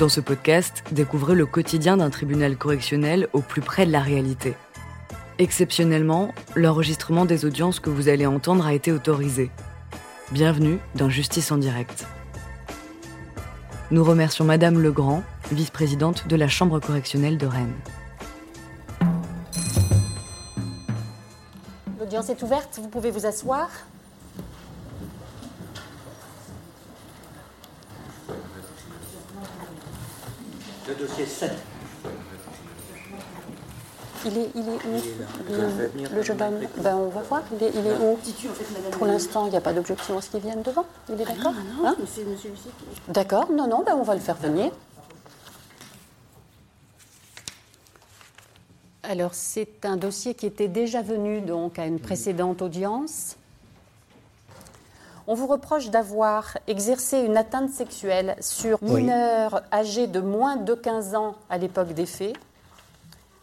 Dans ce podcast, découvrez le quotidien d'un tribunal correctionnel au plus près de la réalité. Exceptionnellement, l'enregistrement des audiences que vous allez entendre a été autorisé. Bienvenue dans Justice en direct. Nous remercions Madame Legrand, vice-présidente de la Chambre correctionnelle de Rennes. L'audience est ouverte, vous pouvez vous asseoir. Le dossier 7. Il est, il est où Le jeune homme ben, On va voir. Il est, il est où Pour l'instant, il n'y a pas d'objection à ce qu'il vienne devant. Il est d'accord Hein. D'accord, non, non, ben, on va le faire venir. Alors, c'est un dossier qui était déjà venu donc à une précédente audience. On vous reproche d'avoir exercé une atteinte sexuelle sur Oui. mineur âgé de moins de 15 ans à l'époque des faits.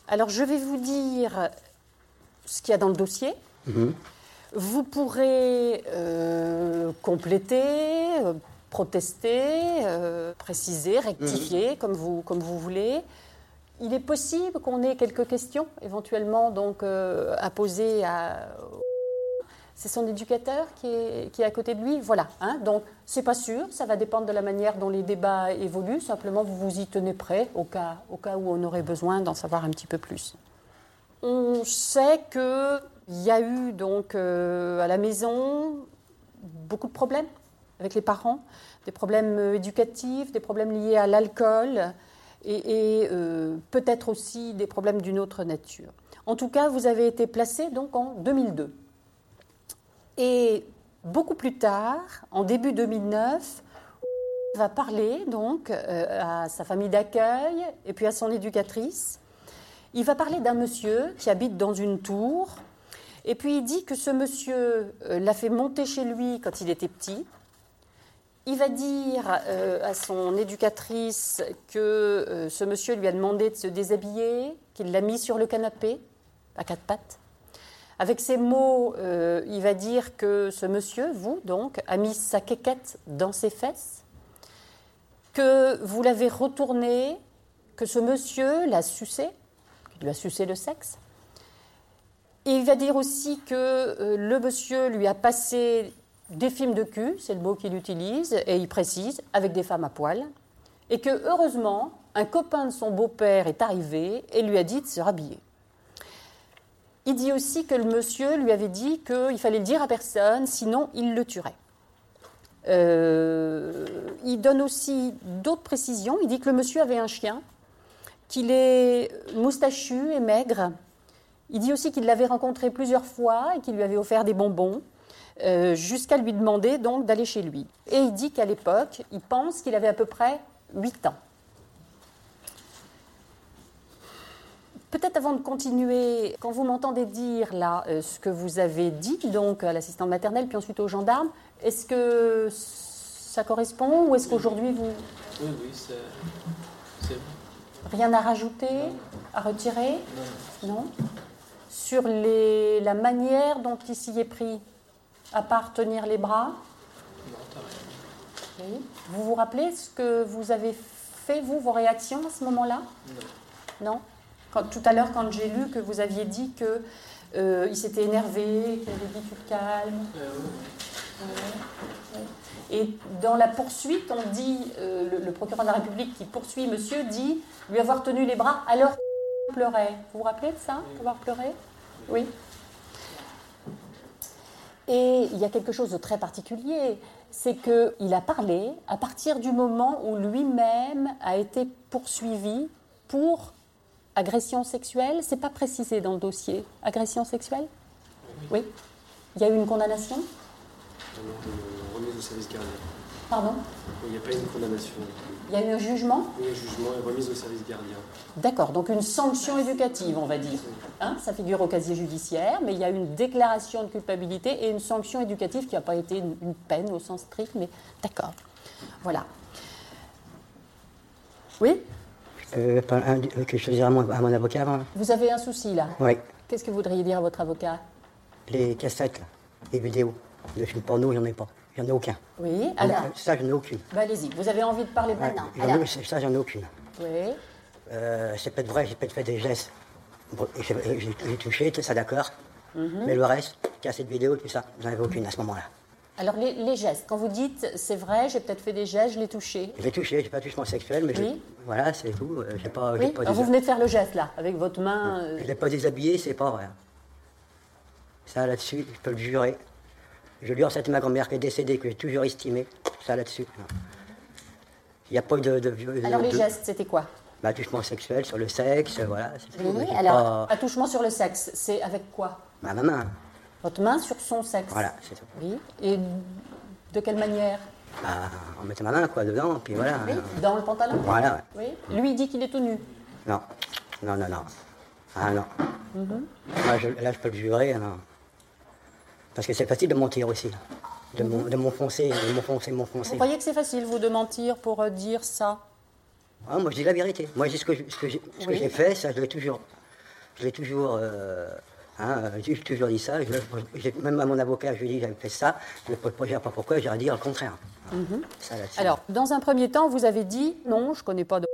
Alors, je vais vous dire ce qu'il y a dans le dossier. Vous pourrez euh, compléter, euh, protester, euh, préciser, rectifier, comme, vous, comme vous voulez. Il est possible qu'on ait quelques questions, éventuellement, donc, à poser à. C'est son éducateur qui est, à côté de lui. Voilà. Hein, donc, c'est pas sûr. Ça va dépendre de la manière dont les débats évoluent. Simplement, vous vous y tenez prêt au cas, au cas où on aurait besoin d'en savoir un petit peu plus. On sait qu'il y a eu donc euh, à la maison beaucoup de problèmes avec les parents, des problèmes euh, éducatifs, des problèmes liés à l'alcool et, et, euh, peut-être aussi des problèmes d'une autre nature. En tout cas, vous avez été placé donc en 2002. Et beaucoup plus tard, en début 2009, va parler donc euh, à sa famille d'accueil et puis à son éducatrice. Il va parler d'un monsieur qui habite dans une tour. Et puis il dit que ce monsieur euh, l'a fait monter chez lui quand il était petit. Il va dire euh, à son éducatrice que ce monsieur lui a demandé de se déshabiller, qu'il l'a mis sur le canapé, à quatre pattes. Avec ces mots, euh, il va dire que ce monsieur, vous donc, a mis sa quéquette dans ses fesses, que vous l'avez retourné, que ce monsieur l'a sucé, qu'il lui a sucé le sexe. Il va dire aussi que euh, le monsieur lui a passé des films de cul, c'est le mot qu'il utilise, et il précise, avec des femmes à poil, et que heureusement, un copain de son beau-père est arrivé et lui a dit de se rhabiller. Il dit aussi que le monsieur lui avait dit qu'il fallait le dire à personne, sinon il le tuerait. Euh, il donne aussi d'autres précisions. Il dit que le monsieur avait un chien, qu'il est moustachu et maigre. Il dit aussi qu'il l'avait rencontré plusieurs fois et qu'il lui avait offert des bonbons, euh, jusqu'à lui demander donc d'aller chez lui. Et il dit qu'à l'époque, il pense qu'il avait à peu près 8 ans. Peut-être avant de continuer, quand vous m'entendez dire là euh, ce que vous avez dit donc à l'assistante maternelle, puis ensuite aux gendarmes, est-ce que ça correspond ou est-ce qu'aujourd'hui vous Oui, oui, c'est. rien à rajouter, à retirer? Non. Sur les, la manière dont il s'y est pris, à part tenir les bras? Non, t'as rien. Oui. Vous vous rappelez ce que vous avez fait, vous, vos réactions à ce moment-là? Non. Non Quand- Tout à l'heure, quand j'ai lu que vous aviez dit que euh, il s'était énervé, qu'il avait dit tu te calmes. Euh. Et dans la poursuite, on dit, euh, le, le procureur de la République qui poursuit monsieur dit lui avoir tenu les bras alors qu'il pleurait. Vous vous rappelez de ça, avoir pleuré? Oui. Et il y a quelque chose de très particulier, c'est qu'il a parlé à partir du moment où lui-même a été poursuivi pour agression sexuelle. C'est pas précisé dans le dossier. Agression sexuelle? Oui. Il y a eu une condamnation? Remise au service gardien. Pardon? Il n'y a pas une condamnation. Il y a eu un jugement? Oui, un jugement et remise au service gardien. D'accord, donc une sanction éducative, on va dire. Hein, ça figure au casier judiciaire, mais il y a une déclaration de culpabilité et une sanction éducative qui n'a pas été une, une peine au sens strict, mais d'accord. Voilà. Oui? Euh, que je faisais à mon, à mon avocat avant. Vous avez un souci là Oui, Qu'est-ce que vous voudriez dire à votre avocat? Les cassettes, là, les vidéos. Le film porno, j'en ai pas. J'en ai aucun. Oui, alors, Ça, j'en ai aucune. bah, allez-y, vous avez envie de parler maintenant. ça, j'en ai aucune. oui, Euh, c'est peut-être vrai, j'ai peut-être fait des gestes. J'ai touché, tout ça d'accord. Mhm. Mais le reste, cassette vidéo, tout ça, j'en avais aucune à ce moment-là. Alors les, les gestes, quand vous dites c'est vrai, j'ai peut-être fait des gestes, je l'ai touché. J'ai touché, j'ai pas de touchement sexuel, mais Oui. voilà, c'est tout. Euh, J'ai pas, Oui, pas, alors vous venez de faire le geste là, avec votre main. euh, je l'ai pas déshabillé, c'est pas vrai. Ça là-dessus, je peux le jurer. Je lui cette ma grand-mère qui est décédée, que j'ai toujours estimé. Ça là-dessus. Il n'y a pas de. de, de- Alors les gestes, c'était quoi? Bah, touchement sexuel sur le sexe, voilà. Oui, alors, pas- attouchement sur le sexe, c'est avec quoi? Ma maman, Votre main sur son sexe. voilà, c'est tout. Oui, et de quelle manière Bah, on mettait ma main, quoi, dedans, puis voilà. Oui, dans le pantalon Voilà, ouais. Oui, lui il dit qu'il est tout nu. Non, non, non, non. Ah non. Moi, je- là, je peux le jurer, non. Parce que c'est facile de mentir aussi. De Mhm. m'en- de m'enfoncer, de m'enfoncer, Vous croyez que c'est facile, vous, de mentir pour euh, dire ça? Ah, moi, je dis la vérité. Moi, je dis ce que, je- ce que Oui. j'ai fait, ça, je l'ai toujours. Je l'ai toujours. euh, hein, euh, j'ai toujours dit ça. Je même à mon avocat, je lui ai dit j'avais fait ça. Je ne sais pas pourquoi, j'aurais dit le contraire. Mhm. Alors, dans un premier temps, vous avez dit non, je connais pas de.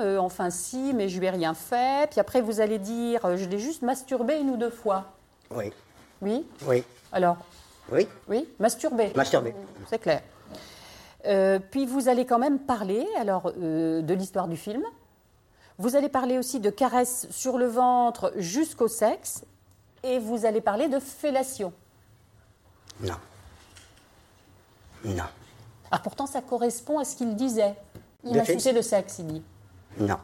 Euh, enfin, si, mais je lui ai rien fait. Puis après, vous allez dire euh, je l'ai juste masturbé une ou deux fois. Oui, Oui? Oui, Alors, oui. oui, masturbé. Masturbé. C'est clair. Euh, puis vous allez quand même parler alors euh, de l'histoire du film. Vous allez parler aussi de caresses sur le ventre jusqu'au sexe. Et vous allez parler de fellation. Non. Non. Ah, pourtant, ça correspond à ce qu'il disait. Il sucé le sexe, il dit. Non.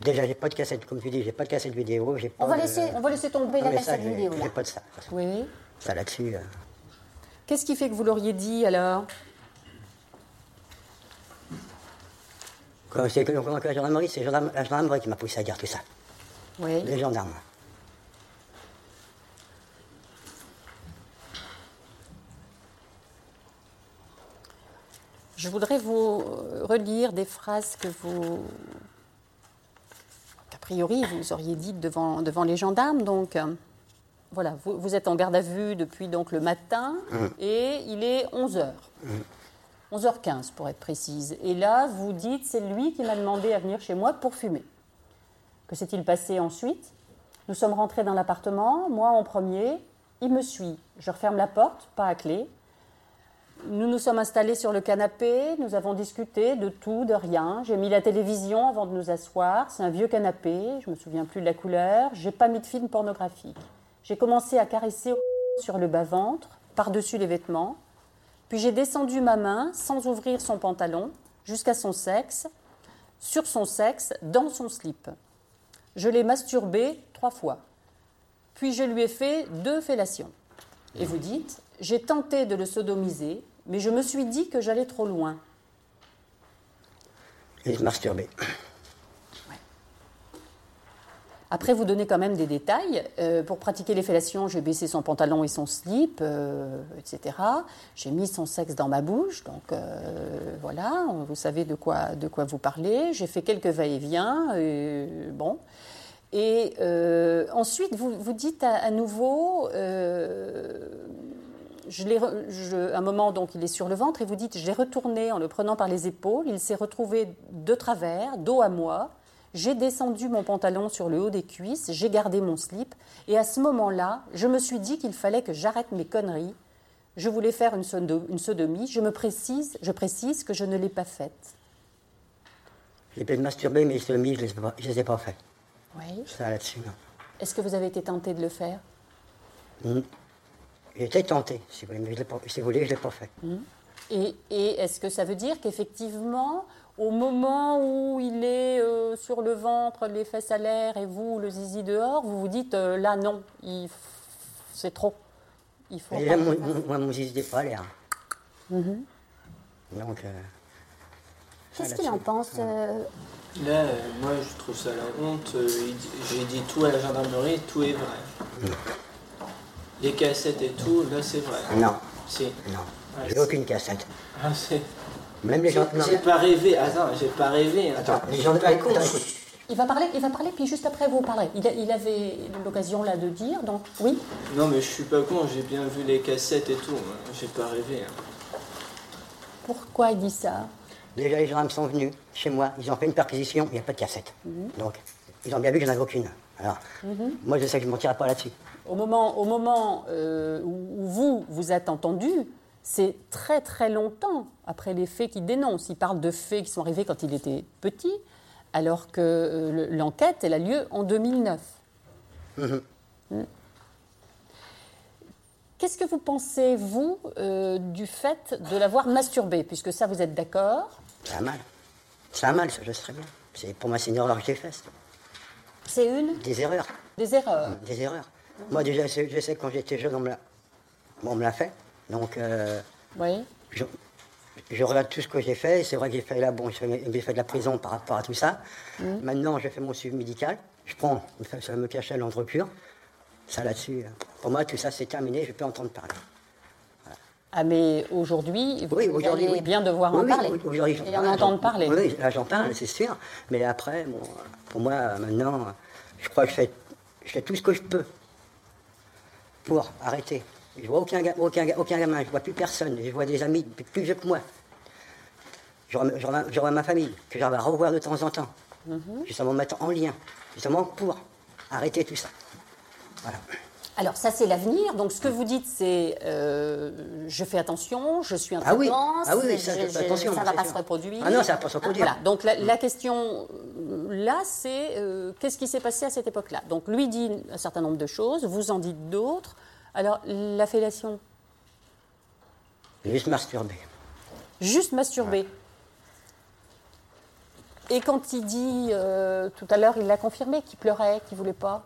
Déjà, j'ai pas de cassette, comme tu dis, j'ai pas de cassette vidéo. On va, de- laisser, on va laisser tomber Non, la ça, cassette j'ai- vidéo. J'ai pas de ça. Oui. Ça là-dessus. euh, Qu'est-ce qui fait que vous l'auriez dit alors? Quand c'est la gendarmerie, c'est la gendarmerie qui m'a poussé à dire tout ça. Oui. Les gendarmes. Je voudrais vous euh, relire des phrases que vous. qu'a priori vous auriez dites devant, devant les gendarmes. Donc, euh, voilà, vous, vous êtes en garde à vue depuis donc le matin et il est 11h. 11h15 pour être précise. Et là, vous dites c'est lui qui m'a demandé à venir chez moi pour fumer. Que s'est-il passé ensuite? Nous sommes rentrés dans l'appartement, moi en premier, il me suit. Je referme la porte, pas à clé. Nous nous sommes installés sur le canapé, nous avons discuté de tout, de rien. J'ai mis la télévision avant de nous asseoir. C'est un vieux canapé, je me souviens plus de la couleur. J'ai pas mis de film pornographique. J'ai commencé à caresser sur le bas-ventre, par-dessus les vêtements. Puis j'ai descendu ma main sans ouvrir son pantalon jusqu'à son sexe, sur son sexe, dans son slip. Je l'ai masturbé trois fois. Puis je lui ai fait deux fellations. Et vous dites, j'ai tenté de le sodomiser, mais je me suis dit que j'allais trop loin. Et se masturber. Après, vous donnez quand même des détails. Euh, pour pratiquer les fellations, j'ai baissé son pantalon et son slip, euh, etc. J'ai mis son sexe dans ma bouche, donc euh, voilà, vous savez de quoi, de quoi vous parlez. J'ai fait quelques va-et-vient, bon. Et ensuite, vous, vous dites à, à nouveau, je un moment, donc, il est sur le ventre, et vous dites, je l'ai retourné en le prenant par les épaules, il s'est retrouvé de travers, dos à moi, j'ai descendu mon pantalon sur le haut des cuisses, j'ai gardé mon slip, et à ce moment-là, je me suis dit qu'il fallait que j'arrête mes conneries. Je voulais faire une, sodo- une sodomie, je me précise, je précise que je ne l'ai pas faite. J'ai peut-être masturbé, mais les sodomies, je ne les, ai pas- je les ai pas fait. Oui. Ça là-dessus, non. Est-ce que vous avez été tenté de le faire? J'ai été tenté, si vous voulez, mais je l'ai pas- si vous voulez, je ne l'ai pas fait. Et, et est-ce que ça veut dire qu'effectivement, au moment où il est euh, sur le ventre, les fesses à l'air et vous, le zizi dehors, vous vous dites euh, là non, il f- c'est trop. Il faut. Mon- moi, mon zizi n'est pas à l'air. Mhm. Donc, euh, Qu'est-ce qu'il en pense euh, Là, euh, moi, je trouve ça la honte. Euh, J'ai dit tout à la gendarmerie, tout est vrai. Les cassettes et tout, là, c'est vrai. non, Si. non. Ouais, J'ai aucune cassette. Ah, c'est- Même les gens. j'ai pas rêvé. Attends, j'ai pas rêvé. hein. Attends, les gens. Attends, écoute. Il va parler, il va parler, puis juste après vous parlerez. Il, a- il avait l'occasion là de dire, donc oui. Non, mais je suis pas con, j'ai bien vu les cassettes et tout. hein. J'ai pas rêvé. hein. Pourquoi il dit ça? Déjà, les gendarmes sont venus chez moi, ils ont fait une perquisition, il n'y a pas de cassette. Donc, ils ont bien vu que j'en avais aucune. Alors, moi, je sais que je ne mentirai pas là-dessus. Au moment, au moment euh, où vous vous êtes entendu, c'est très très longtemps après les faits qu'il dénonce. Il parle de faits qui sont arrivés quand il était petit, alors que euh, le- l'enquête, elle a lieu en 2009. Mm. Qu'est-ce que vous pensez, vous, euh, du fait de l'avoir masturbé? Puisque ça, vous êtes d'accord. Ça a mal. Ça a mal, ça, je très bien. C'est- Pour moi, c'est une erreur que j'ai faite. C'est une? Des erreurs. des erreurs. Des erreurs. Moi, déjà, je sais, que quand j'étais jeune, on me l'a, on me l'a fait. Donc, euh, Oui. je, je regarde tout ce que j'ai fait. C'est vrai que j'ai fait là, bon, j'ai j'ai fait de la prison par rapport à tout ça. Maintenant, je fais mon suivi médical. Je prends le fameux cachet l'entrecure. Ça là-dessus, pour moi, tout ça, c'est terminé. Je peux entendre parler. Ah, mais aujourd'hui, vous Oui, allez oui. bien devoir Oui, en parler. aujourd'hui, j'en Et en parle, entendre parler. Oui, là, j'en parle, c'est sûr. Mais après, bon, pour moi, maintenant, je crois que je fais, je fais tout ce que je peux pour arrêter. Je vois aucun, aucun, aucun gamin, je vois plus personne. Je vois des amis plus vieux que moi. Je vois, ma famille, que j'arrive à revoir de temps en temps. Mhm. Justement, me mettre en lien. Justement, pour arrêter tout ça. Voilà. Alors ça c'est l'avenir. Donc ce que vous dites c'est euh, je fais attention, je suis un Ah oui, ah oui, ça, je je- attention, ça va c'est pas sûr. se reproduire. Ah non, ça va pas se reproduire. Voilà. Donc la, la question euh, là c'est euh, qu'est-ce qui s'est passé à cette époque-là? Donc lui dit un certain nombre de choses, vous en dites d'autres. Alors la fellation, Juste masturber. juste masturber. Et quand il dit euh, tout à l'heure, il l'a confirmé qu'il pleurait, qu'il voulait pas.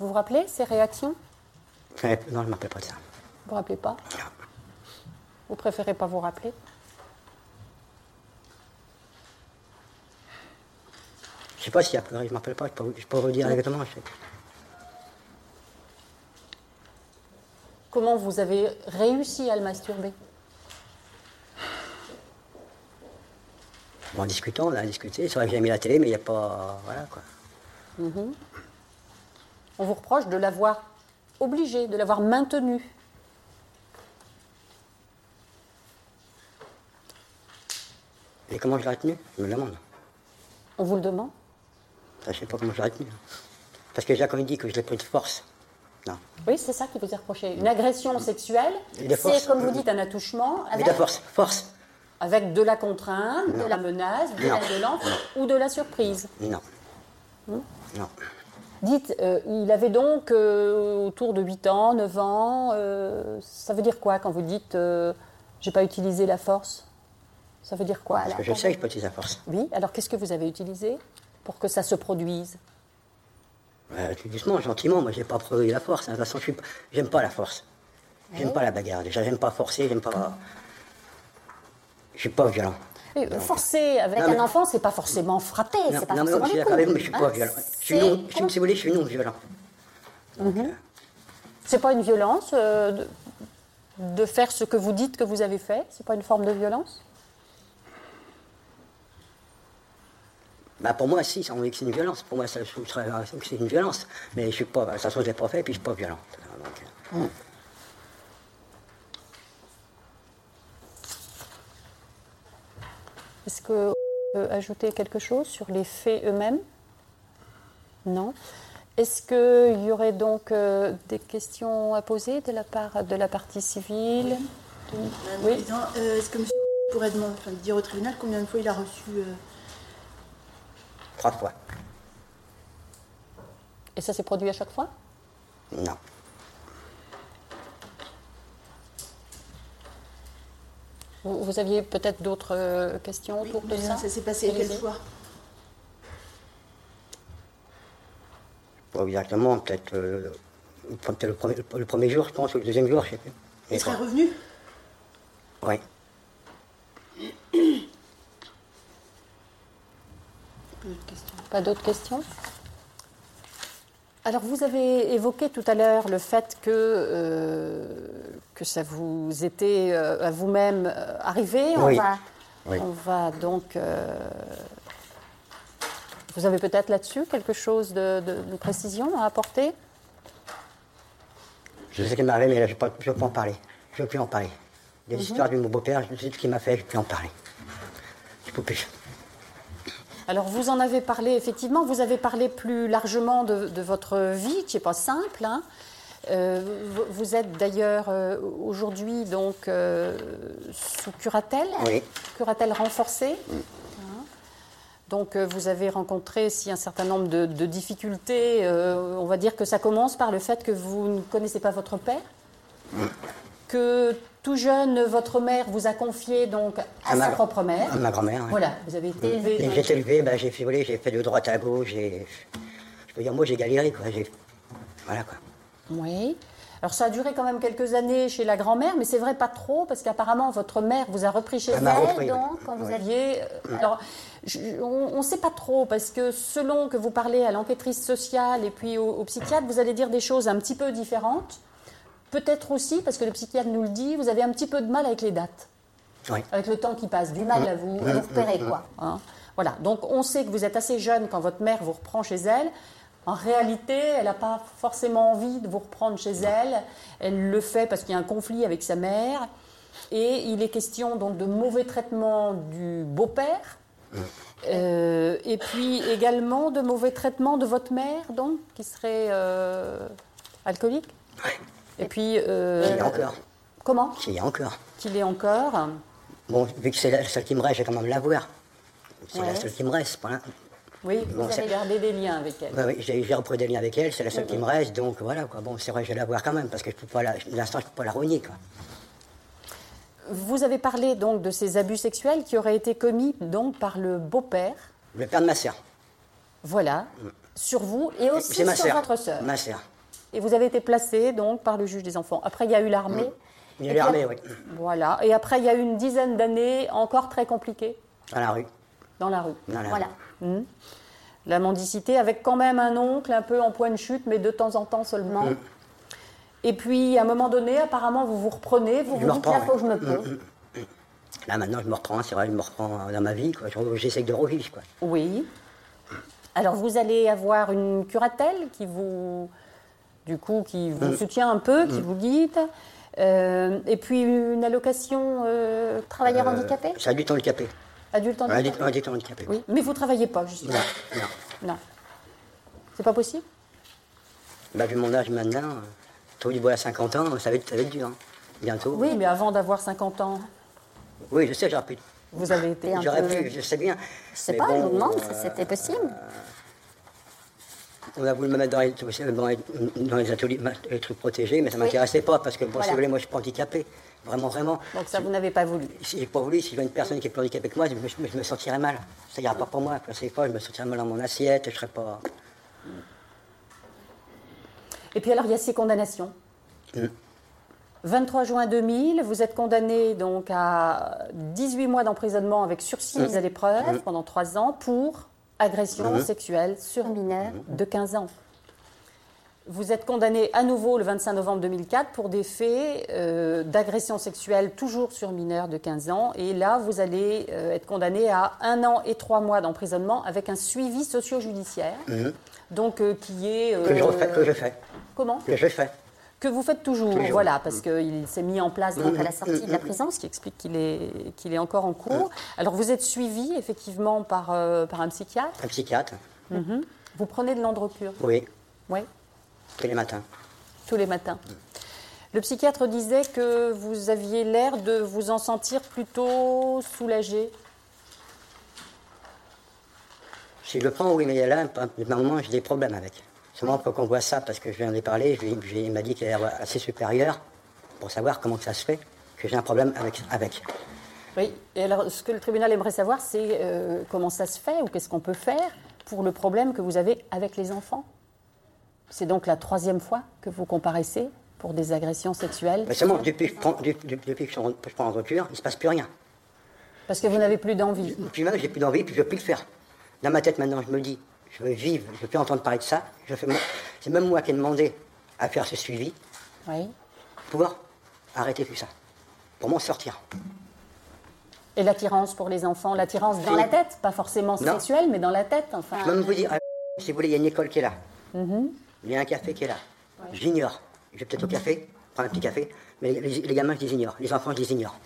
Vous vous rappelez ces réactions? Non, je ne m'appelle pas de ça. Vous vous rappelez pas? Non. Vous préférez pas vous rappeler? Je sais pas s'il a pleuré, je ne m'appelle pas, je peux, vous- je peux vous dire exactement. je sais. Comment vous avez réussi à le masturber? En discutant, on a discuté. C'est vrai que j'ai mis la télé, mais il n'y a pas. Voilà quoi. On vous reproche de l'avoir obligé, de l'avoir maintenu. Et comment je l'ai retenu? Je me le demande. On vous le demande? Je sais pas comment je l'ai retenu. Parce que Jacques, on dit que je l'ai pris de force. Non. Oui, c'est ça qui vous est reproché. Une agression sexuelle, c'est comme vous dites un attouchement Mais avec, de force, force. avec de la contrainte, de la menace, de la Non. violence ou de la surprise. Non. Non. Dites, euh, il avait donc euh, autour de 8 ans, 9 ans. euh, ça veut dire quoi quand vous dites j'ai pas utilisé la force? Ça veut dire quoi Parce que je sais que je peux utiliser la force. Oui, alors qu'est-ce que vous avez utilisé pour que ça se produise? Doucement, gentiment. Moi, j'ai pas produit la force. hein. De toute façon, je suis pas- j'aime pas la force. J'aime pas la bagarre. Déjà, j'aime pas forcer, j'aime pas. Je suis pas violent. Euh, Forcer avec Non, mais- un enfant, c'est pas forcément frapper, Non, c'est pas non, mais forcément je suis les d'accord avec vous, coups, mais je suis pas hein. violent. Je suis non, je si vous voulez, je suis non violent. C'est pas une violence euh, de, de faire ce que vous dites que vous avez fait? C'est pas une forme de violence? Bah pour moi, si, on dit que c'est une violence. Pour moi, ça, je trouverais que c'est une violence. Mais je suis pas, ça se trouve, je l'ai pas fait, puis je suis pas violent. Donc, euh, Est-ce que peut ajouter quelque chose sur les faits eux-mêmes? Non. Est-ce qu'il y aurait donc euh, des questions à poser de la part de la partie civile? Oui. euh, Est-ce que monsieur pourrait demander, enfin, dire au tribunal combien de fois il a reçu euh, trois fois. Et ça s'est produit à chaque fois? Non. Vous, vous aviez peut-être d'autres euh, questions autour de ça Ça s'est passé quelle fois Pas exactement, peut-être euh, peut-être le, premier, le premier jour, je pense, ou le deuxième jour, je sais plus. Il serait revenu Oui. Pas d'autres questions? Alors, vous avez évoqué tout à l'heure le fait que, euh, que ça vous était euh, à vous-même euh, arrivé. On, Oui. va, Oui. On va donc. Vous avez peut-être là-dessus quelque chose de, de- de précision à apporter? Je sais qu'il m'est arrivé, mais là, je ne peux pas en parler. Je ne veux plus en parler. Des Mhm. histoires de mon beau-père, je sais ce qu'il m'a fait, je ne veux plus en parler. Je peux plus. Alors, vous en avez parlé, effectivement, vous avez parlé plus largement de, de votre vie, qui n'est pas simple. hein. Euh, vous, êtes d'ailleurs euh, aujourd'hui donc euh, sous curatelle, Oui. curatelle renforcée. Hein. Donc, vous avez rencontré aussi un certain nombre de, de difficultés. On va dire que ça commence par le fait que vous ne connaissez pas votre père, que tout jeune, votre mère vous a confié donc à, À ma- sa propre mère. à ma grand-mère, oui. Voilà, vous avez été élevé. J'ai été élevé, ben, j'ai j'ai fait de droite à gauche. Je peux dire, moi, j'ai galéré, quoi. j'ai- Voilà, quoi. Oui. Alors ça a duré quand même quelques années chez la grand-mère, mais c'est vrai pas trop, parce qu'apparemment votre mère vous a repris chez Elle elle. oui. donc, quand vous Oui. aviez... euh, Alors, je- on ne sait pas trop, parce que selon que vous parlez à l'enquêtrice sociale et puis au, au psychiatre, vous allez dire des choses un petit peu différentes. Peut-être aussi, parce que le psychiatre nous le dit, vous avez un petit peu de mal avec les dates, Oui. avec le temps qui passe, du mal à vous, à vous repérer, quoi. hein. Voilà, donc on sait que vous êtes assez jeune quand votre mère vous reprend chez elle. En réalité, elle n'a pas forcément envie de vous reprendre chez elle. Elle le fait parce qu'il y a un conflit avec sa mère. Et il est question donc de mauvais traitement du beau-père. Euh, et puis également de mauvais traitement de votre mère, donc, qui serait euh, alcoolique? Et puis. euh, Qu'il y a encore. Comment Qu'il y a encore. Qu'il est encore. Bon, vu que c'est la seule qui me reste, je vais quand même l'avoir. C'est Ouais. la seule qui me reste. Voilà. Oui, Bon, vous avez gardé des liens avec elle. Oui, j'ai j'ai repris des liens avec elle, c'est la seule qui me reste, donc voilà, quoi. Bon, c'est vrai, je vais l'avoir quand même, parce que je peux pas la, pour l'instant, je peux pas la renier, quoi. Vous avez parlé donc de ces abus sexuels qui auraient été commis donc par le beau-père, Le père de ma sœur. voilà, sur vous et aussi ma sur votre sœur. Ma sœur. Et vous avez été placé donc par le juge des enfants. Après, il y a eu l'armée. Il y a puis, l'armée, oui. Voilà. Et après, il y a eu une dizaine d'années encore très compliquées Dans la rue. dans la rue. Dans la Voilà. rue. La mendicité avec quand même un oncle un peu en point de chute, mais de temps en temps seulement. Mm. Et puis, à un moment donné, apparemment, vous vous reprenez, vous Je vous dites là, faut que je me pose. Là, maintenant, je me reprends, c'est vrai, je me reprends dans ma vie, quoi. J'essaie de revivre, quoi. Oui. Alors vous allez avoir une curatelle qui vous, du coup, qui vous soutient un peu, qui vous guide, euh, et puis une allocation euh, Travailleur handicapé? C'est adulte handicapé. adulte handicapé. Adulte, adulte handicapé. Oui, mais vous travaillez pas, je suis Non, non. Non. C'est pas possible? Bah, vu mon âge maintenant, euh, tout du bois à 50 ans, ça va être, ça va être dur, hein. Bientôt. Oui, mais avant d'avoir 50 ans, Oui, je sais, j'aurais pu. vous avez été un J'aurais peu... pu, je sais bien. Je sais Mais pas, je bon, me demande euh, si c'était possible. On a voulu me mettre dans les, dans les, dans les ateliers, les trucs protégés, mais ça ne m'intéressait pas parce que, bon, si vous voulez, moi je suis pas handicapé. Vraiment, vraiment. Donc ça, vous n'avez pas voulu. Si j'ai pas voulu, si je vois une personne qui est plus handicapée que moi, je me, je sentirais mal. Ça ira pas pour moi. C'est pas, je me sentirais mal dans mon assiette, je serais pas. Et puis alors, il y a ces condamnations. Mm. 23 juin 2000, vous êtes condamné donc à 18 mois d'emprisonnement avec sursis Mm. à l'épreuve pendant 3 ans pour agression Mm. sexuelle sur Un mineur. de 15 ans. Vous êtes condamné à nouveau le 25 novembre 2004 pour des faits euh, d'agression sexuelle toujours sur mineurs de 15 ans. Et là, vous allez euh, être condamné à un an et trois mois d'emprisonnement avec un suivi socio-judiciaire. Donc, euh, qui est. Que je euh, refais, que je fais. Comment? Que je fais. Que vous faites toujours, Toujours. voilà, parce qu'il s'est mis en place donc à la sortie de la prison, ce qui explique qu'il est, qu'il est encore en cours. Alors vous êtes suivi effectivement par, euh, par un psychiatre. Un psychiatre. Vous prenez de l'androcure, Oui, oui, tous les matins. tous les matins. Le psychiatre disait que vous aviez l'air de vous en sentir plutôt soulagé. Si je le prends, oui, mais là, par moment, j'ai des problèmes avec. Seulement, faut qu'on voit ça, parce que je viens d'y parler, je il m'a dit qu'il est assez supérieur pour savoir comment ça se fait que j'ai un problème avec. avec. Oui, et alors ce que le tribunal aimerait savoir, c'est euh, comment ça se fait ou qu'est-ce qu'on peut faire pour le problème que vous avez avec les enfants? C'est donc la troisième fois que vous comparaissez pour des agressions sexuelles. Mais seulement, depuis, que je prends- depuis, depuis que je, prends- je prends en rupture, il ne se passe plus rien. Parce que vous n'avez plus d'envie. Puis même, j'ai plus d'envie, puis je ne veux plus le faire. Dans ma tête, maintenant, je me dis, je veux vivre, je ne veux plus entendre parler de ça. Je fais mon- C'est même moi qui ai demandé à faire ce suivi Oui. pour arrêter tout ça, pour m'en sortir. Et l'attirance pour les enfants, l'attirance dans la tête, pas forcément sexuelle, mais dans la tête, enfin. Je peux même vous dire, ah, si vous voulez, il y a une école qui est là. Il y a un café qui est là. J'ignore. Je vais peut-être au café, prendre un petit café, mais les, les gamins, je les ignore. Les enfants, je les ignore.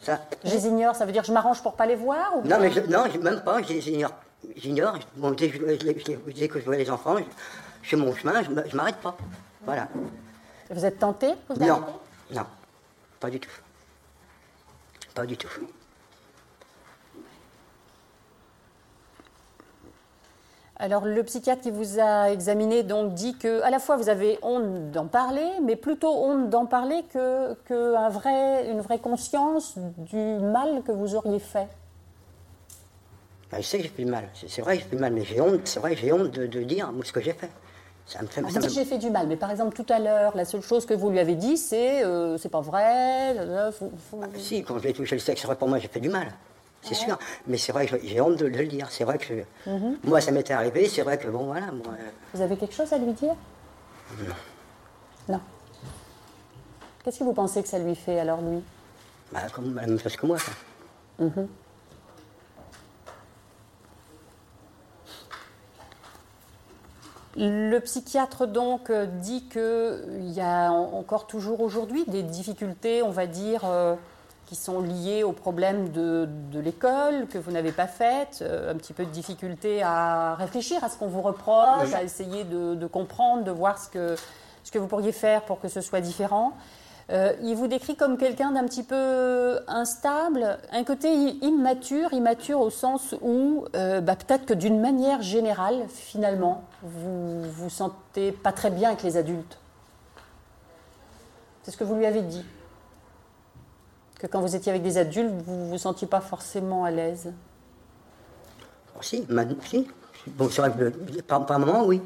Ça, Je les ignore, ça veut dire que je m'arrange pour pas les voir ou non, mais je, non, même pas, je les ignore. J'ignore. Bon, dès que je, dès que je vois les enfants, je, je fais mon chemin, je, je m'arrête pas. Voilà. Vous êtes tenté vous Non, non, pas du tout. Pas du tout. Alors le psychiatre qui vous a examiné donc dit que à la fois vous avez honte d'en parler, mais plutôt honte d'en parler que, que un vrai, une vraie conscience du mal que vous auriez fait. Ben, je sais que j'ai fait du mal. C'est vrai que j'ai fait du mal, mais j'ai honte. C'est vrai que j'ai honte de, de dire ce que j'ai fait. Ça me fait. Vous ça me- j'ai fait du mal, mais par exemple tout à l'heure, la seule chose que vous lui avez dit, c'est euh, c'est pas vrai. euh, faut- faut- Si, quand j'ai touché le sexe, c'est vrai pour moi, j'ai fait du mal. C'est sûr. Mais c'est vrai que j'ai honte de, de le dire. C'est vrai que je- Mhm. moi, ça m'était arrivé. C'est vrai que bon, voilà. Moi, euh, Vous avez quelque chose à lui dire? Non. Qu'est-ce que vous pensez que ça lui fait alors lui? Bah, comme la même chose que moi. quoi. Le psychiatre donc dit qu'il y a en- encore toujours aujourd'hui des difficultés, on va dire, euh, qui sont liées au problème de, de l'école que vous n'avez pas faite, euh, un petit peu de difficulté à réfléchir à ce qu'on vous reproche, à essayer de, de comprendre, de voir ce que, ce que vous pourriez faire pour que ce soit différent. Euh, il vous décrit comme quelqu'un d'un petit peu instable, un côté immature, immature au sens où euh, bah, peut-être que d'une manière générale, finalement, vous vous sentez pas très bien avec les adultes. C'est ce que vous lui avez dit. Que quand vous étiez avec des adultes, vous vous sentiez pas forcément à l'aise. Si, ma-. Bon, c'est vrai par moment, oui.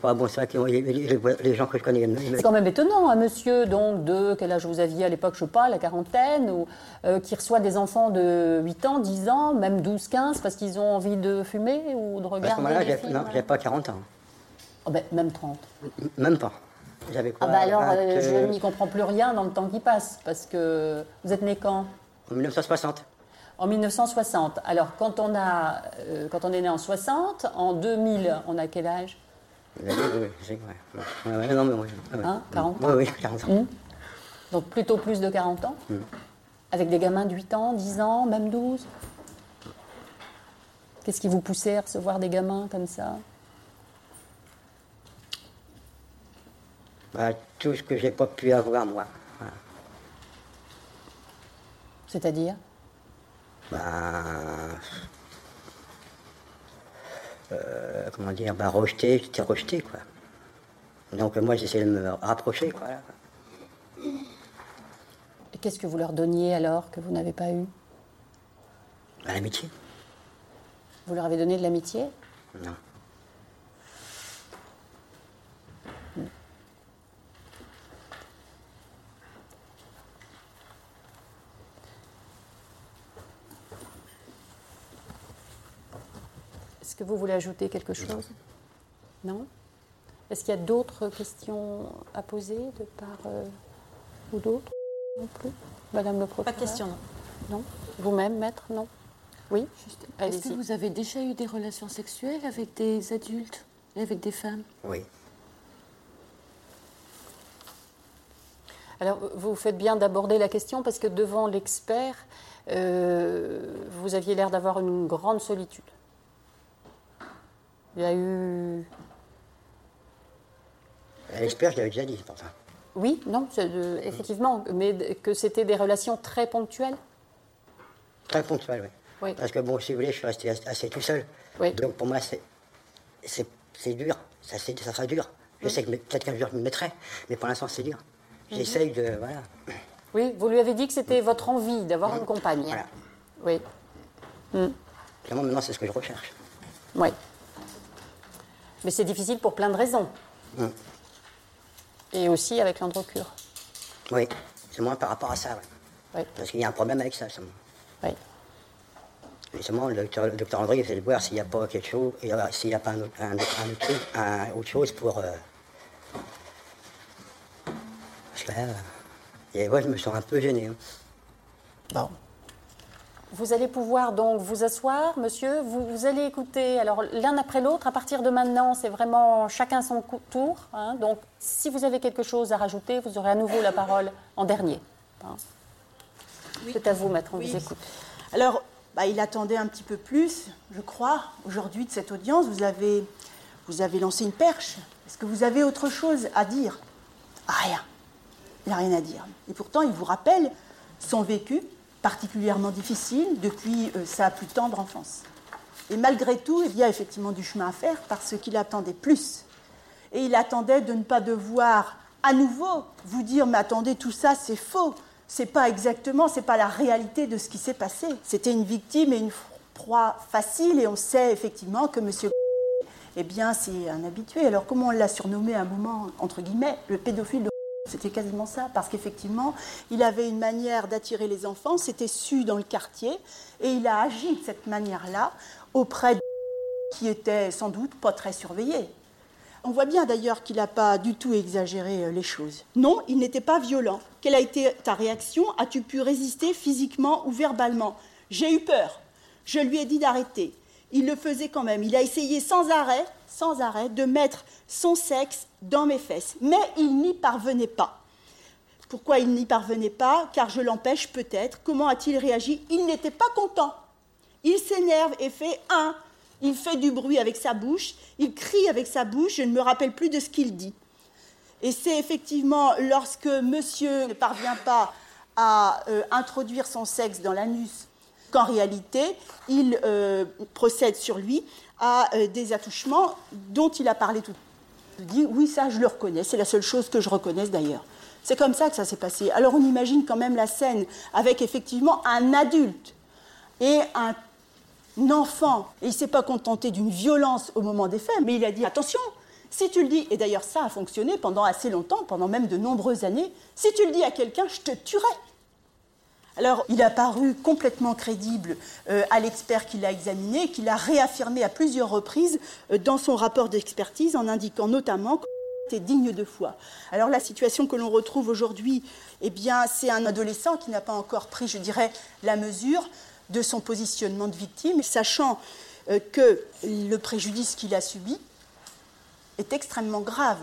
Pas bon, les, gens que je connais. C'est quand même étonnant, un monsieur donc de quel âge vous aviez à l'époque, je sais pas, la quarantaine, ou euh, qui reçoit des enfants de 8 ans, 10 ans, même 12, 15, parce qu'ils ont envie de fumer ou de À ce regarder moment-là, j'ai- pas 40 ans. Oh, ben, même 30. M- Même pas. J'avais quoi Ah bah alors, 20, euh, je euh, n'y comprends plus rien dans le temps qui passe, parce que vous êtes né quand? En 1960. En 1960. Alors, quand on, a, euh, quand on est né en 60, en 2000, on a quel âge? Oui, oui, vrai. Ouais, ouais, non, mais oui. ouais. Hein, 40 Oui, oui, 40 ans. Donc plutôt plus de 40 ans Avec des gamins de 8 ans, 10 ans, même 12 Qu'est-ce qui vous poussait à recevoir des gamins comme ça? Bah, tout ce que j'ai pas pu avoir, moi. Voilà. C'est-à-dire? Bah, euh, comment dire, bah, rejeté, j'étais rejeté, quoi. Donc moi, j'essayais de me rapprocher, quoi. Et qu'est-ce que vous leur donniez alors que vous n'avez pas eu? Bah, l'amitié Vous leur avez donné de l'amitié? Non. Que vous voulez ajouter quelque chose Non Est-ce qu'il y a d'autres questions à poser de part euh, ou d'autre Non plus Madame le Pas procureur de question, non. Non Vous-même, maître Non Oui Est-ce que vous avez déjà eu des relations sexuelles avec des adultes et avec des femmes Oui. Alors, vous faites bien d'aborder la question parce que devant l'expert, euh, vous aviez l'air d'avoir une grande solitude. Il y a eu. L'expert, je l'avais déjà dit, c'est pour ça. Oui, non, de- effectivement, mais que c'était des relations très ponctuelles. Très ponctuel, oui. Oui. Parce que bon, si vous voulez, je suis resté assez- tout seul. Oui. Donc pour moi, c'est dur. Ça, sera dur. Je sais que peut-être qu'un jour je me mettrai, mais pour l'instant c'est dur. Mhm. J'essaye de voilà. Oui, vous lui avez dit que c'était votre envie d'avoir une compagne. Voilà. Oui, Clairement, maintenant c'est ce que je recherche. oui. Mais c'est difficile pour plein de raisons. Mm. Et aussi avec l'androcure. Oui. C'est moins par rapport à ça. ouais. Oui, Parce qu'il y a un problème avec ça. seulement. oui. Justement, le docteur, le docteur André essaie de voir s'il n'y a pas quelque chose, s'il n'y a pas un autre, un autre- un autre truc, un- autre chose pour. euh, Parce que là, euh, et ouais, je me sens un peu gêné. hein. Bon. Vous allez pouvoir donc vous asseoir, monsieur. Vous, vous allez écouter, alors l'un après l'autre. À partir de maintenant, c'est vraiment chacun son tour. hein. donc, si vous avez quelque chose à rajouter, vous aurez à nouveau la parole en dernier. hein. C'est à vous, maître, on Oui. vous écoute. Alors, bah, il attendait un petit peu plus, je crois, aujourd'hui de cette audience. Vous avez, vous avez lancé une perche. Est-ce que vous avez autre chose à dire? Ah, Rien. Il n'a rien à dire. Et pourtant, il vous rappelle son vécu particulièrement difficile depuis euh, sa plus tendre enfance. Et malgré tout, il y a effectivement du chemin à faire parce qu'il attendait plus. Et il attendait de ne pas devoir à nouveau vous dire mais attendez tout ça c'est faux. C'est pas exactement, c'est pas la réalité de ce qui s'est passé. C'était une victime et une proie facile et on sait effectivement que monsieur eh bien c'est un habitué. Alors comment on l'a surnommé à un moment entre guillemets le pédophile de c'était quasiment ça, parce qu'effectivement, il avait une manière d'attirer les enfants, c'était su dans le quartier, et il a agi de cette manière-là auprès de qui étaient sans doute pas très surveillés. On voit bien d'ailleurs qu'il n'a pas du tout exagéré euh, les choses. Non, il n'était pas violent. Quelle a été ta réaction? As-tu pu résister physiquement ou verbalement? J'ai eu peur. Je lui ai dit d'arrêter. Il le faisait quand même. Il a essayé sans arrêt, sans arrêt, de mettre son sexe dans mes fesses. Mais il n'y parvenait pas. Pourquoi il n'y parvenait pas? Car je l'empêche peut-être. Comment a-t-il réagi? Il n'était pas content. Il s'énerve et fait un. Il fait du bruit avec sa bouche. Il crie avec sa bouche. Je ne me rappelle plus de ce qu'il dit. Et c'est effectivement lorsque monsieur ne parvient pas à euh, introduire son sexe dans l'anus qu'en réalité, il euh, procède sur lui à euh, des attouchements dont il a parlé tout il dit oui ça je le reconnais, c'est la seule chose que je reconnaisse d'ailleurs. C'est comme ça que ça s'est passé. Alors on imagine quand même la scène avec effectivement un adulte et un enfant. Et il ne s'est pas contenté d'une violence au moment des faits, mais il a dit attention, si tu le dis, et d'ailleurs ça a fonctionné pendant assez longtemps, pendant même de nombreuses années, si tu le dis à quelqu'un, je te tuerai. Alors, il a paru complètement crédible euh, à l'expert qui l'a examiné, qui l'a réaffirmé à plusieurs reprises euh, dans son rapport d'expertise, en indiquant notamment qu'il était digne de foi. Alors, la situation que l'on retrouve aujourd'hui, eh bien, c'est un adolescent qui n'a pas encore pris, je dirais, la mesure de son positionnement de victime, sachant euh, que le préjudice qu'il a subi est extrêmement grave.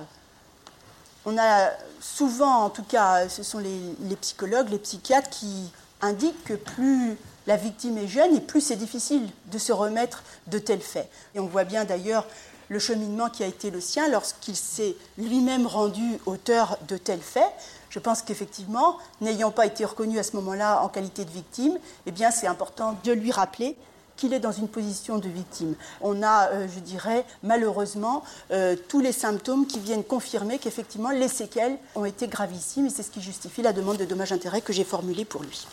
On a souvent, en tout cas, ce sont les, psychologues, les psychiatres qui indiquent que plus la victime est jeune et plus c'est difficile de se remettre de tels faits. Et on voit bien d'ailleurs le cheminement qui a été le sien lorsqu'il s'est lui-même rendu auteur de tels faits. Je pense qu'effectivement, n'ayant pas été reconnu à ce moment-là en qualité de victime, eh bien c'est important de lui rappeler qu'il est dans une position de victime. On a, euh, je dirais, malheureusement, euh, tous les symptômes qui viennent confirmer qu'effectivement les séquelles ont été gravissimes et c'est ce qui justifie la demande de dommages-intérêts que j'ai formulée pour lui.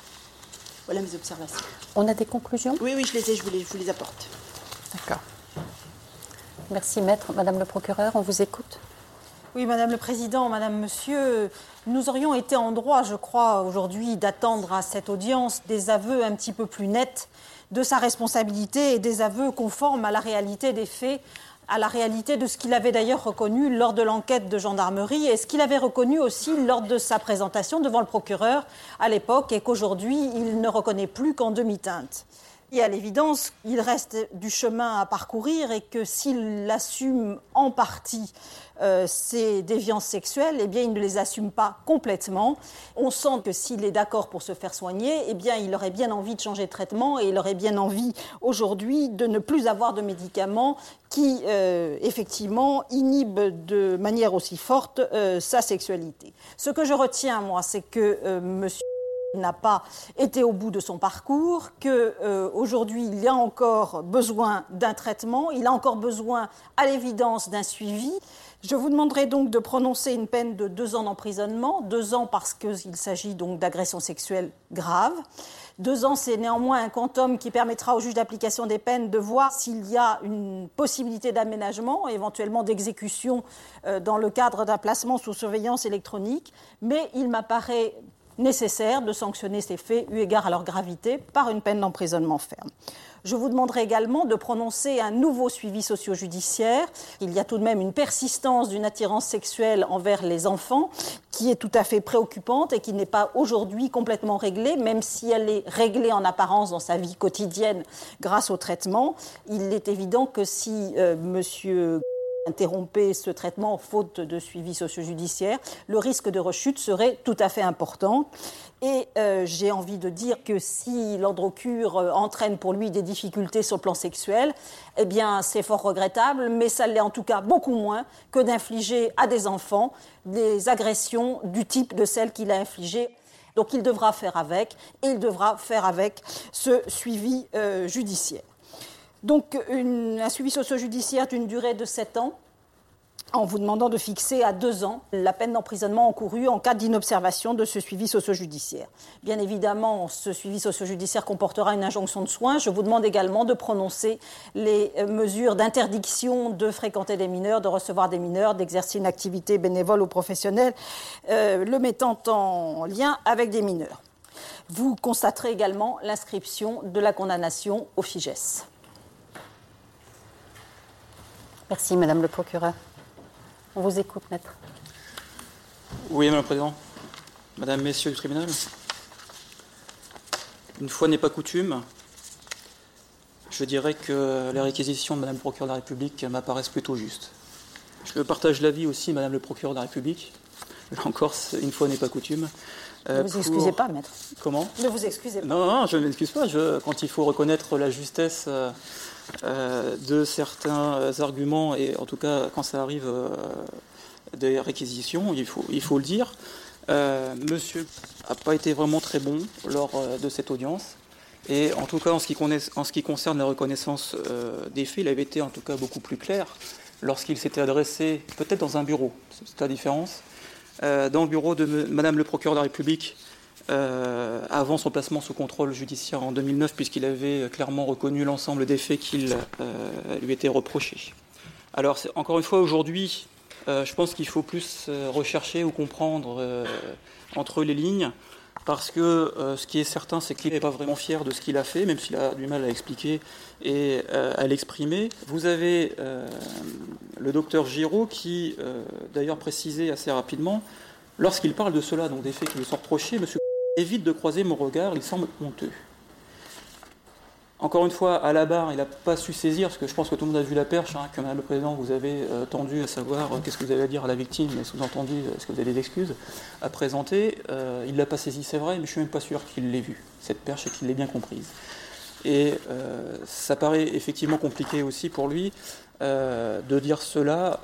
Voilà mes observations. On a des conclusions? Oui, oui, je les ai, je vous les, je vous les apporte. D'accord. Merci, maître. Madame le procureur, on vous écoute. Oui, Madame le Président, Madame, Monsieur, nous aurions été en droit, je crois, aujourd'hui, d'attendre à cette audience des aveux un petit peu plus nets de sa responsabilité et des aveux conformes à la réalité des faits, à la réalité de ce qu'il avait d'ailleurs reconnu lors de l'enquête de gendarmerie et ce qu'il avait reconnu aussi lors de sa présentation devant le procureur à l'époque et qu'aujourd'hui il ne reconnaît plus qu'en demi-teinte. Et à l'évidence, il reste du chemin à parcourir et que s'il assume en partie euh, ses déviances sexuelles, eh bien, il ne les assume pas complètement. On sent que s'il est d'accord pour se faire soigner, eh bien, il aurait bien envie de changer de traitement et il aurait bien envie aujourd'hui de ne plus avoir de médicaments qui, euh, effectivement, inhibent de manière aussi forte euh, sa sexualité. Ce que je retiens, moi, c'est que monsieur n'a pas été au bout de son parcours, que euh, il y a encore besoin d'un traitement, il a encore besoin, à l'évidence, d'un suivi. Je vous demanderai donc de prononcer une peine de deux ans d'emprisonnement, deux ans parce qu'il s'agit donc d'agression sexuelle grave. Deux ans, c'est néanmoins un quantum qui permettra au juge d'application des peines de voir s'il y a une possibilité d'aménagement, éventuellement d'exécution euh, dans le cadre d'un placement sous surveillance électronique. Mais il m'apparaît nécessaire de sanctionner ces faits eu égard à leur gravité par une peine d'emprisonnement ferme. Je vous demanderai également de prononcer un nouveau suivi socio-judiciaire. Il y a tout de même une persistance d'une attirance sexuelle envers les enfants qui est tout à fait préoccupante et qui n'est pas aujourd'hui complètement réglée, même si elle est réglée en apparence dans sa vie quotidienne grâce au traitement. Il est évident que si euh, monsieur interrompait ce traitement faute de suivi socio-judiciaire, le risque de rechute serait tout à fait important. Et euh, j'ai envie de dire que si l'androcure euh, entraîne pour lui des difficultés sur le plan sexuel, eh bien c'est fort regrettable, mais ça l'est en tout cas beaucoup moins que d'infliger à des enfants des agressions du type de celles qu'il a infligées. Donc il devra faire avec, et il devra faire avec ce suivi euh, judiciaire. Donc un suivi socio-judiciaire d'une durée de 7 ans, en vous demandant de fixer à deux ans la peine d'emprisonnement encourue en cas d'inobservation de ce suivi socio-judiciaire. Bien évidemment, ce suivi socio-judiciaire comportera une injonction de soins. Je vous demande également de prononcer les euh, mesures d'interdiction de fréquenter des mineurs, de recevoir des mineurs, d'exercer une activité bénévole ou professionnelle, euh, le mettant en lien avec des mineurs. Vous constaterez également l'inscription de la condamnation au FIGES. Merci, Madame le procureur. On vous écoute, maître. Oui, Madame le Président. Madame, Messieurs du tribunal. Une fois n'est pas coutume, je dirais que les réquisitions de Madame le procureur de la République m'apparaissent plutôt justes. Je partage l'avis aussi, Madame le procureur de la République. Là encore, une fois n'est pas coutume. Euh, ne vous excusez pas, maître. Comment Ne vous excusez pas. Non, non, je ne m'excuse pas. Je... Quand il faut reconnaître la justesse euh, euh, de certains arguments, et en tout cas quand ça arrive des réquisitions, il faut, il faut le dire. monsieur n'a pas été vraiment très bon lors de cette audience. Et en tout cas, en ce qui, en ce qui concerne la reconnaissance des faits, il avait été en tout cas beaucoup plus clair lorsqu'il s'était adressé, peut-être dans un bureau, c'est la différence, dans le bureau de Madame le procureur de la République euh, avant son placement sous contrôle judiciaire en 2009, puisqu'il avait clairement reconnu l'ensemble des faits qui euh, lui étaient reprochés. Alors, encore une fois, aujourd'hui, je pense qu'il faut plus rechercher ou comprendre entre les lignes, parce que ce qui est certain, c'est qu'il n'est pas vraiment fier de ce qu'il a fait, même s'il a du mal à expliquer et à l'exprimer. Vous avez le docteur Giraud qui, d'ailleurs, précisait assez rapidement, lorsqu'il parle de cela, donc des faits qui lui sont reprochés, monsieur évite de croiser mon regard, il semble honteux. Encore une fois, à la barre, il n'a pas su saisir, parce que je pense que tout le monde a vu la perche, hein, que Madame le Président, vous avez euh, tendu à savoir euh, qu'est-ce que vous avez à dire à la victime, mais sous-entendu, est-ce que vous avez des excuses à présenter. Euh, il ne l'a pas saisi, c'est vrai, mais je ne suis même pas sûr qu'il l'ait vu, cette perche, et qu'il l'ait bien comprise. Et ça paraît effectivement compliqué aussi pour lui de dire cela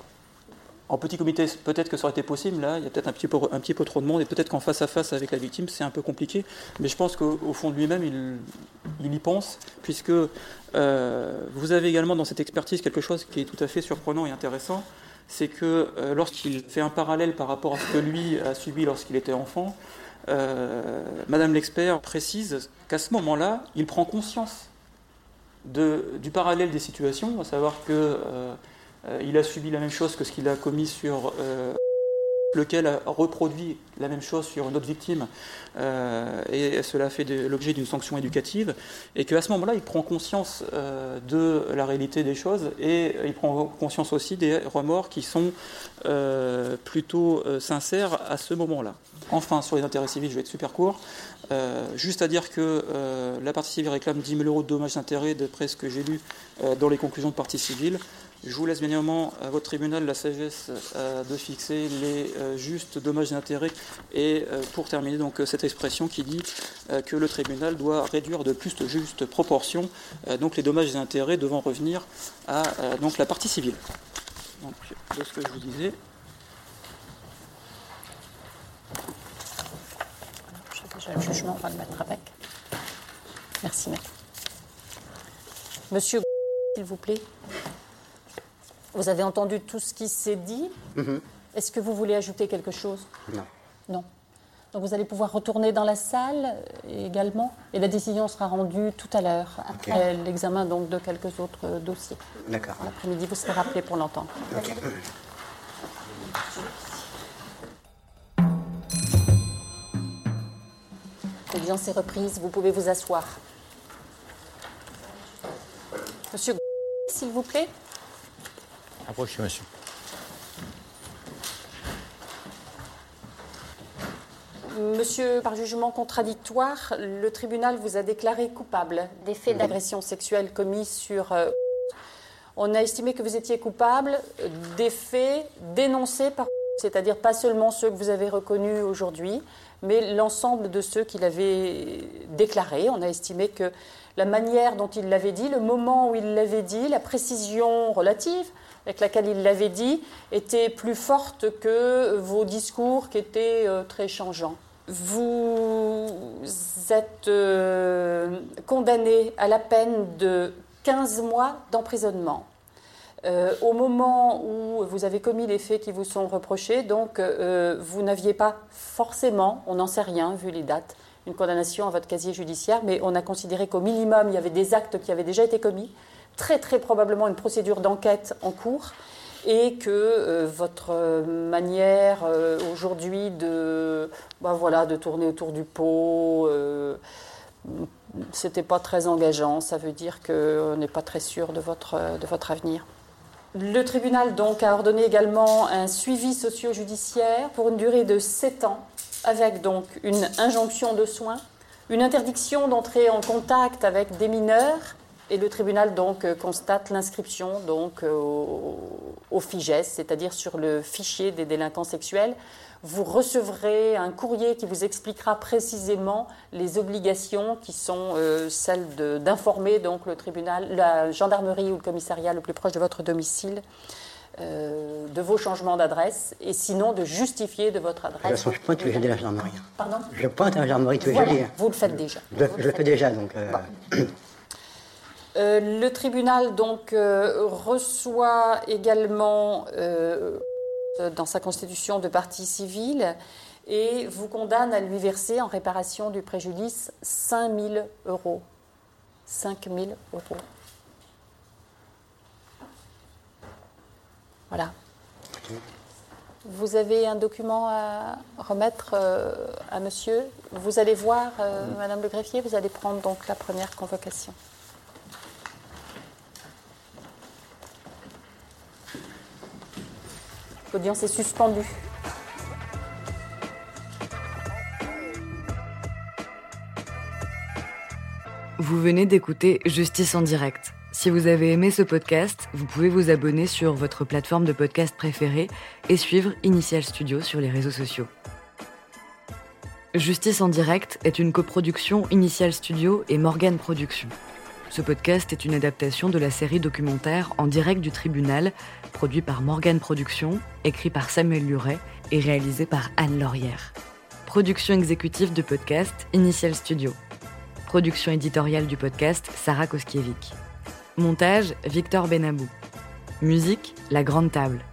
en petit comité, peut-être que ça aurait été possible. Là, il y a peut-être un petit peu, trop de monde et peut-être qu'en face à face avec la victime, c'est un peu compliqué. Mais je pense qu'au fond de lui-même, il, y pense, puisque euh, vous avez également dans cette expertise quelque chose qui est tout à fait surprenant et intéressant. C'est que euh, lorsqu'il fait un parallèle par rapport à ce que lui a subi lorsqu'il était enfant, euh, Madame l'expert précise qu'à ce moment-là, il prend conscience du parallèle des situations, à savoir que il a subi la même chose que ce qu'il a commis sur euh, lequel a reproduit la même chose sur une autre victime, euh, et cela fait l'objet d'une sanction éducative, et qu'à ce moment-là, il prend conscience de la réalité des choses, et il prend conscience aussi des remords qui sont plutôt sincères à ce moment-là. Enfin, sur les intérêts civils, je vais être super court. juste à dire que la partie civile réclame 10 000 euros de dommages d'intérêt, d'après ce que j'ai lu dans les conclusions de partie civile. Je vous laisse bien évidemment à votre tribunal la sagesse euh, de fixer les euh, justes dommages d'intérêt. Et euh, pour terminer, donc cette expression qui dit que le tribunal doit réduire de plus de justes proportions donc les dommages et intérêts devant revenir à donc la partie civile. Donc, de ce que je vous disais. J'ai déjà le jugement, on va le mettre avec. Merci. Monsieur, s'il vous plaît. Vous avez entendu tout ce qui s'est dit. Mhm. Est-ce que vous voulez ajouter quelque chose Non. Non. Donc vous allez pouvoir retourner dans la salle également, et la décision sera rendue tout à l'heure, après l'examen donc de quelques autres dossiers. D'accord. L'après-midi, vous serez rappelé pour l'entendre. Ok. L'audience est reprise, vous pouvez vous asseoir. Monsieur, s'il vous plaît. Approchez, monsieur. Monsieur, par jugement contradictoire, le tribunal vous a déclaré coupable des faits d'agression sexuelle commis sur... euh, on a estimé que vous étiez coupable des faits dénoncés par... C'est-à-dire pas seulement ceux que vous avez reconnus aujourd'hui, mais l'ensemble de ceux qu'il avait déclarés. On a estimé que la manière dont il l'avait dit, le moment où il l'avait dit, la précision relative avec laquelle il l'avait dit, était plus forte que vos discours qui étaient euh, très changeants. Vous êtes euh, condamné à la peine de 15 mois d'emprisonnement. Euh, au moment où vous avez commis les faits qui vous sont reprochés, donc vous n'aviez pas forcément, on n'en sait rien vu les dates, une condamnation à votre casier judiciaire, mais on a considéré qu'au minimum il y avait des actes qui avaient déjà été commis, très très probablement une procédure d'enquête en cours, et que euh, votre manière euh, aujourd'hui de, bah, voilà, de tourner autour du pot, euh, c'était pas très engageant. Ça veut dire qu'on n'est pas très sûr de votre, de votre avenir. Le tribunal donc a ordonné également un suivi socio-judiciaire pour une durée de 7 ans, avec donc une injonction de soins, une interdiction d'entrer en contact avec des mineurs, et le tribunal donc euh, constate l'inscription donc euh, au, au FIGES, c'est-à-dire sur le fichier des délinquants sexuels. Vous recevrez un courrier qui vous expliquera précisément les obligations qui sont euh, celles d'informer donc le tribunal, la gendarmerie ou le commissariat le plus proche de votre domicile euh, de vos changements d'adresse et sinon de justifier de votre adresse. je pointe de la gendarmerie. Pardon? Je pointe à la gendarmerie tous les Voilà, vous le faites déjà. Je, je le fais déjà, donc. euh, Euh, le tribunal donc euh, reçoit également euh, dans sa constitution de partie civile et vous condamne à lui verser en réparation du préjudice 5 000 euros. 5 000 euros. Voilà. Vous avez un document à remettre à monsieur? Vous allez voir, euh, madame le greffier, vous allez prendre donc la première convocation. L'audience est suspendue. Vous venez d'écouter Justice en direct. Si vous avez aimé ce podcast, vous pouvez vous abonner sur votre plateforme de podcast préférée et suivre Initial Studio sur les réseaux sociaux. Justice en direct est une coproduction Initial Studio et Morgan Productions. Ce podcast est une adaptation de la série documentaire En direct du tribunal, produit par Morgan Productions, écrit par Samuel Luret et réalisé par Anne Laurière. Production exécutive du podcast Initial Studio. Production éditoriale du podcast Sarah Koskiewicz. Montage Victor Benabou. Musique La Grande Table.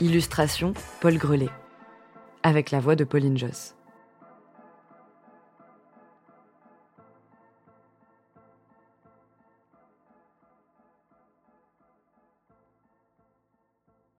Illustration Paul Grelet. Avec la voix de Pauline Joss.